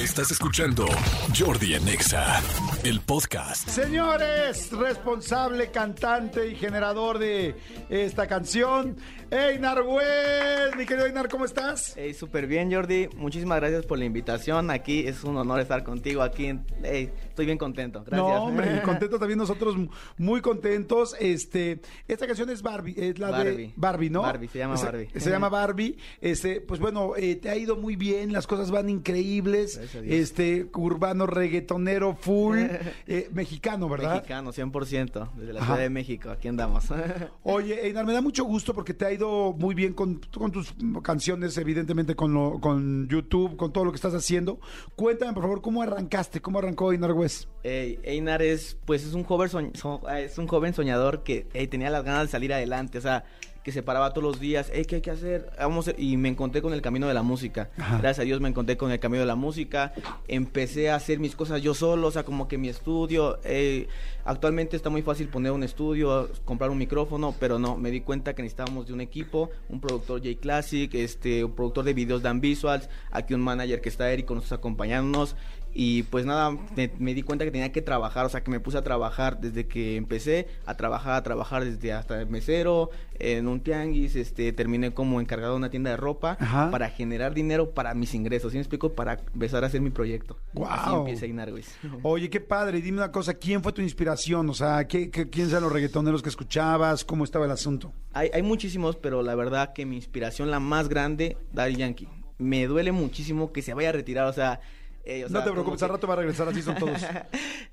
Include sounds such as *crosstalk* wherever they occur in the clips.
Estás escuchando Jordi Anexa, el podcast. Señores, responsable, cantante y generador de esta canción, Einar West. Mi querido Einar, ¿cómo estás? Hey, súper bien, Jordi. Muchísimas gracias por la invitación. Aquí es un honor estar contigo. Aquí, hey, estoy bien contento. Gracias. No, hombre, *laughs* contento también nosotros, muy contentos. Este, esta canción es Barbie, es la Barbie. de Barbie, ¿no? Barbie, se llama Se- Barbie. Se, llama *laughs* Barbie. Este, pues bueno, eh, te ha ido muy bien, las cosas van increíbles. Gracias a Dios. Este, urbano, reggaetonero, full, *laughs* eh, mexicano, ¿verdad? Mexicano, 100%. Desde la Ajá. Ciudad de México. Aquí andamos. *laughs* Oye, Einar, me da mucho gusto porque te ha ido muy bien con, con tus canciones, evidentemente con, lo, con YouTube, con todo lo que estás haciendo. Cuéntame, por favor, ¿cómo arrancaste? ¿Cómo arrancó Einar West? Einar es, pues, es un joven, so- es un joven soñador que tenía las ganas de salir adelante, o sea, que se paraba todos los días, ¿qué hay que hacer? Vamos, a- y me encontré con el camino de la música. Ajá. Gracias a Dios me encontré con el camino de la música. Empecé a hacer mis cosas yo solo, o sea, como que mi estudio. ey, actualmente está muy fácil poner un estudio, comprar un micrófono, pero no, me di cuenta que necesitábamos de un equipo, un productor J Classic, este, un productor de videos Dan Visuals, aquí un manager que está Eric con nosotros acompañándonos. Y pues nada, me, me di cuenta que tenía que trabajar, o sea, que me puse a trabajar desde que empecé, a trabajar, a trabajar desde hasta el mesero, en un tianguis, este, terminé como encargado de una tienda de ropa Ajá. para generar dinero para mis ingresos, ¿sí me explico? Para empezar a hacer mi proyecto. Así Guau. empieza Inarguis. *laughs* Oye, qué padre. Dime una cosa, ¿quién fue tu inspiración? O sea, ¿qué, qué, quiénes eran los reggaetoneros que escuchabas? ¿Cómo estaba el asunto? Hay, hay muchísimos, pero la verdad que mi inspiración, la más grande, Daddy Yankee. Me duele muchísimo que se vaya a retirar, o sea... eh, o no te preocupes, como al rato va a regresar, así son todos. *laughs*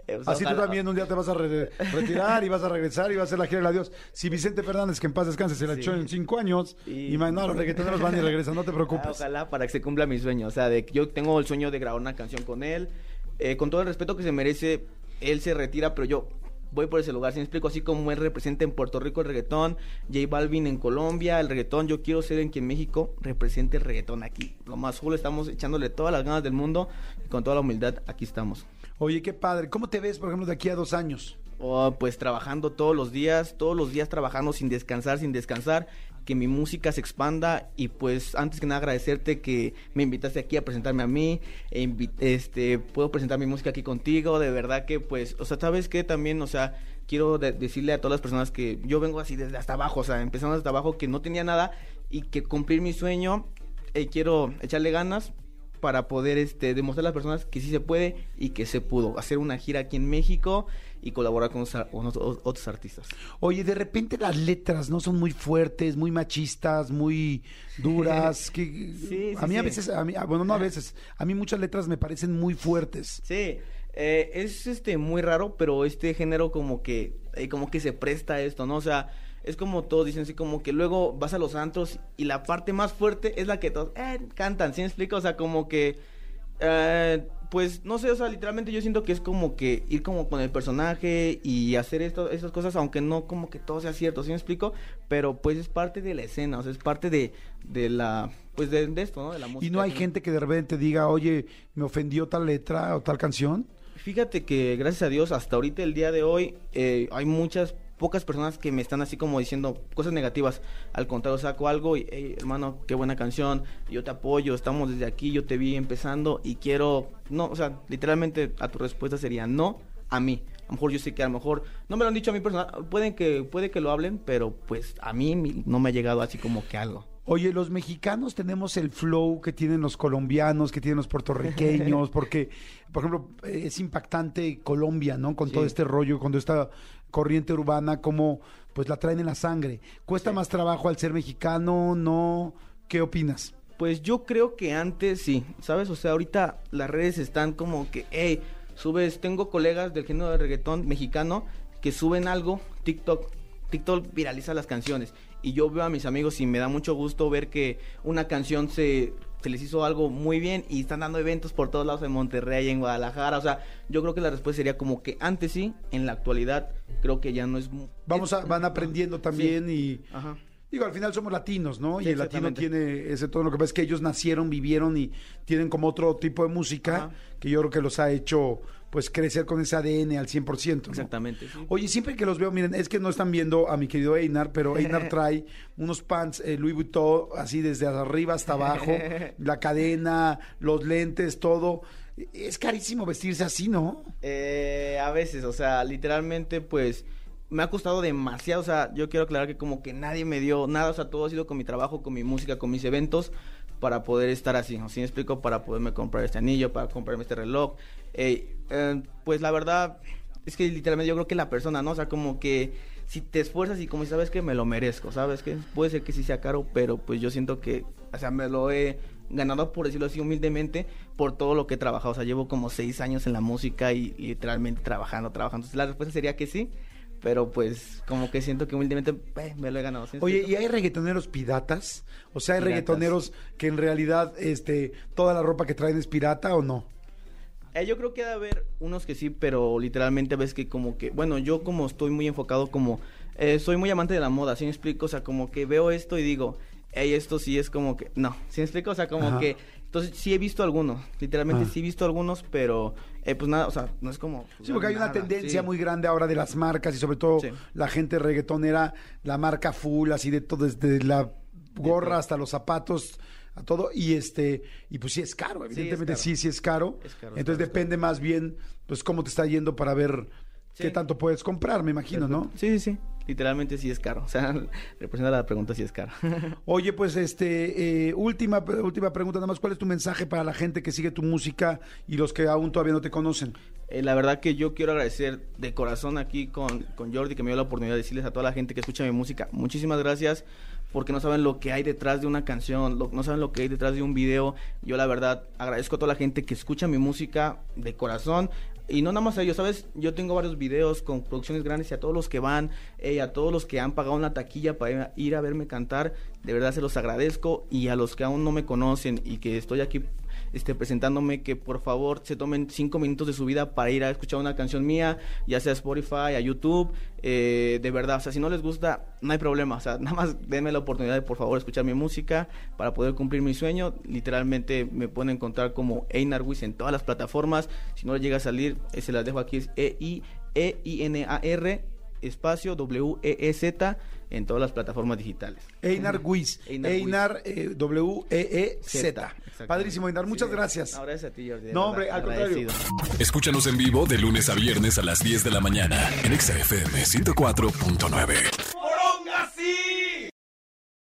Eh, o sea, Así tú también un día te vas a re- retirar y vas a regresar y vas a hacer la gira del adiós. Si Vicente Fernández, que en paz descanse, se la Sí. echó en cinco años Y- y, más no, los reggaetoneros van y regresan, no te *laughs* Ah, preocupes. Ojalá para que se cumpla mi sueño. O sea, de que yo tengo el sueño de grabar una canción con él. Eh, con todo el respeto que se merece, él se retira, pero yo voy por ese lugar. Si me explico, así como él representa en Puerto Rico el reggaetón, J Balvin en Colombia, el reggaetón, yo quiero ser en que en México represente el reggaetón aquí. Lo más cool, estamos echándole todas las ganas del mundo y con toda la humildad aquí estamos. Oye, qué padre. ¿Cómo te ves, por ejemplo, de aquí a dos años? Oh, pues trabajando todos los días, todos los días trabajando sin descansar, sin descansar, que mi música se expanda y pues antes que nada agradecerte que me invitaste aquí a presentarme a mí, e este, puedo presentar mi música aquí contigo, de verdad que pues, o sea, sabes que también, o sea, quiero de- decirle a todas las personas que yo vengo así desde hasta abajo, o sea, empezando desde abajo, que no tenía nada y que cumplir mi sueño, eh, quiero echarle ganas para poder este demostrar a las personas que sí se puede y que se pudo hacer una gira aquí en México y colaborar con, otros- con otros, otros artistas. Oye, de repente las letras no son muy fuertes, muy machistas, muy duras. *laughs* que, Sí, a sí, mí a sí. veces, a mí, ah, bueno, no a veces, a mí muchas letras me parecen muy fuertes. Sí, eh, es este muy raro, pero este género como que eh, como que se presta a esto, ¿no? O sea, es como todos dicen así como que luego vas a los antros y la parte más fuerte es la que todos eh, cantan, ¿sí me explico? O sea, como que eh, pues no sé, o sea, literalmente yo siento que es como que ir como con el personaje y hacer esto, esas cosas, aunque no como que todo sea cierto, ¿sí me explico? Pero pues es parte de la escena, o sea, es parte de, de la, pues de, de esto, ¿no? De la música. Y no hay gente que de repente diga, oye, me ofendió tal letra o tal canción. Fíjate que gracias a Dios hasta ahorita el día de hoy eh, hay muchas pocas personas que me están así como diciendo cosas negativas. Al contrario, saco algo y, "Hey, hermano, qué buena canción, yo te apoyo, estamos desde aquí, yo te vi empezando y quiero, no, o sea, literalmente a tu respuesta sería no a mí. A lo mejor yo sé que a lo mejor no me lo han dicho a mí personal, pueden que puede que lo hablen, pero pues a mí no me ha llegado así como que algo. Oye, los mexicanos tenemos el flow que tienen los colombianos, que tienen los puertorriqueños, *laughs* porque, por ejemplo, es impactante Colombia, ¿no? Con todo este rollo, con toda esta corriente urbana, como pues la traen en la sangre. ¿Cuesta más trabajo al ser mexicano? ¿No? ¿Qué opinas? Pues yo creo que antes sí, ¿sabes? O sea, ahorita las redes están como que, hey, subes, tengo colegas del género de reggaetón mexicano que suben algo, TikTok, TikTok viraliza las canciones. Y yo veo a mis amigos y me da mucho gusto ver que una canción se, se les hizo algo muy bien y están dando eventos por todos lados en Monterrey, en Guadalajara. O sea, yo creo que la respuesta sería como que antes sí, en la actualidad creo que ya no es... Vamos a, van aprendiendo también y Ajá. digo, al final somos latinos, ¿no? Sí, y el latino tiene ese todo lo que pasa es que ellos nacieron, vivieron y tienen como otro tipo de música Ajá. que yo creo que los ha hecho pues crecer con ese ADN al 100%. ¿no? Exactamente. sí. Oye, siempre que los veo, miren, es que no están viendo a mi querido Einar, pero Einar *laughs* trae unos pants eh, Louis Vuitton así desde arriba hasta abajo, *laughs* la cadena, los lentes, todo. es carísimo vestirse así, ¿no? Eh, a veces, o sea, literalmente, pues me ha costado demasiado, o sea, yo quiero aclarar que como que nadie me dio nada, o sea, todo ha sido con mi trabajo, con mi música, con mis eventos, para poder estar así, ¿sí me explico? Para poderme comprar este anillo, para comprarme este reloj. Eh, pues la verdad, es que literalmente yo creo que la persona, ¿no? O sea, como que si te esfuerzas y como si sabes que me lo merezco, ¿sabes? Que puede ser que sí sea caro, pero pues yo siento que, o sea, me lo he ganado, por decirlo así, humildemente, por todo lo que he trabajado. O sea, llevo como seis años en la música y, y literalmente trabajando, trabajando. Entonces la respuesta sería que sí pero pues como que siento que humildemente eh, me lo he ganado. Oye, ¿y hay reggaetoneros piratas? O sea, ¿hay reggaetoneros que en realidad este, toda la ropa que traen es pirata o no? Eh, yo creo que debe haber unos que sí, pero literalmente ves que como que, bueno, yo como estoy muy enfocado como, eh, soy muy amante de la moda, ¿sí me explico? O sea, como que veo esto y digo, hey, esto sí es como que, no, ¿sí me explico? O sea, como que entonces sí he visto algunos, literalmente ah. sí he visto algunos, pero eh, pues nada, o sea, no es como... sí, porque hay una tendencia muy grande ahora de las marcas y sobre todo la gente reggaetonera, la marca full, así de todo, desde la gorra hasta los zapatos, a todo, y este, y pues sí es caro, evidentemente sí, sí, es caro. Entonces depende más bien, pues cómo te está yendo para ver qué tanto puedes comprar, me imagino, ¿no? Sí, sí, sí literalmente sí es caro. *laughs* O sea, representa la pregunta si es caro. *laughs* Oye, pues este, eh, última, última pregunta nada más. ¿Cuál es tu mensaje para la gente que sigue tu música y los que aún todavía no te conocen? Eh, la verdad que yo quiero agradecer de corazón aquí con, con Jordi que me dio la oportunidad de decirles a toda la gente que escucha mi música, muchísimas gracias porque no saben lo que hay detrás de una canción, no saben lo que hay detrás de un video. Yo la verdad agradezco a toda la gente que escucha mi música de corazón. Y no nada más a ellos, ¿sabes? Yo tengo varios videos con producciones grandes y a todos los que van, eh, a todos los que han pagado una taquilla para ir a verme cantar, de verdad se los agradezco. Y a los que aún no me conocen y que estoy aquí este, presentándome que por favor se tomen cinco minutos de su vida para ir a escuchar una canción mía, ya sea a Spotify, a YouTube, eh, de verdad, o sea, si no les gusta, no hay problema, o sea, *laughs* nada más denme la oportunidad de por favor escuchar mi música para poder cumplir mi sueño, literalmente me pueden encontrar como Einar Wiz en todas las plataformas, si no les llega a salir, eh, se las dejo aquí, es E-I-E-I-N-A-R espacio W-E-E-Z en todas las plataformas digitales. Einar Wiz. Einar, eh, W-E-E-Z. Padrísimo, Einar. Muchas gracias. Ahora es a ti, Jordi. No, hombre, al contrario. Escúchanos en vivo de lunes a viernes a las 10 de la mañana en XFM 104.9.